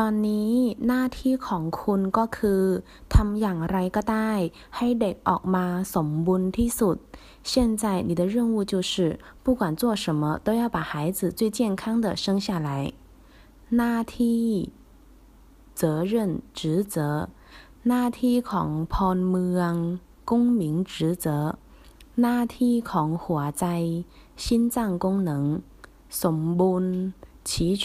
ตอนนี้หน้าที่ของคุณก็คือทำอย่างไรก็ได้ ให้เด็กออกมาสมบูรณ์ที่สุด现在你的任务就是不管做什么都要把孩子最健康的生下来หน้าที่责任职责หน้าที่ของพลเมือง公民职责หน้าที่ของหัวใจ心脏功能สมบูรณ์齐全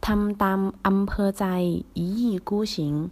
他淡暗按在一意孤行。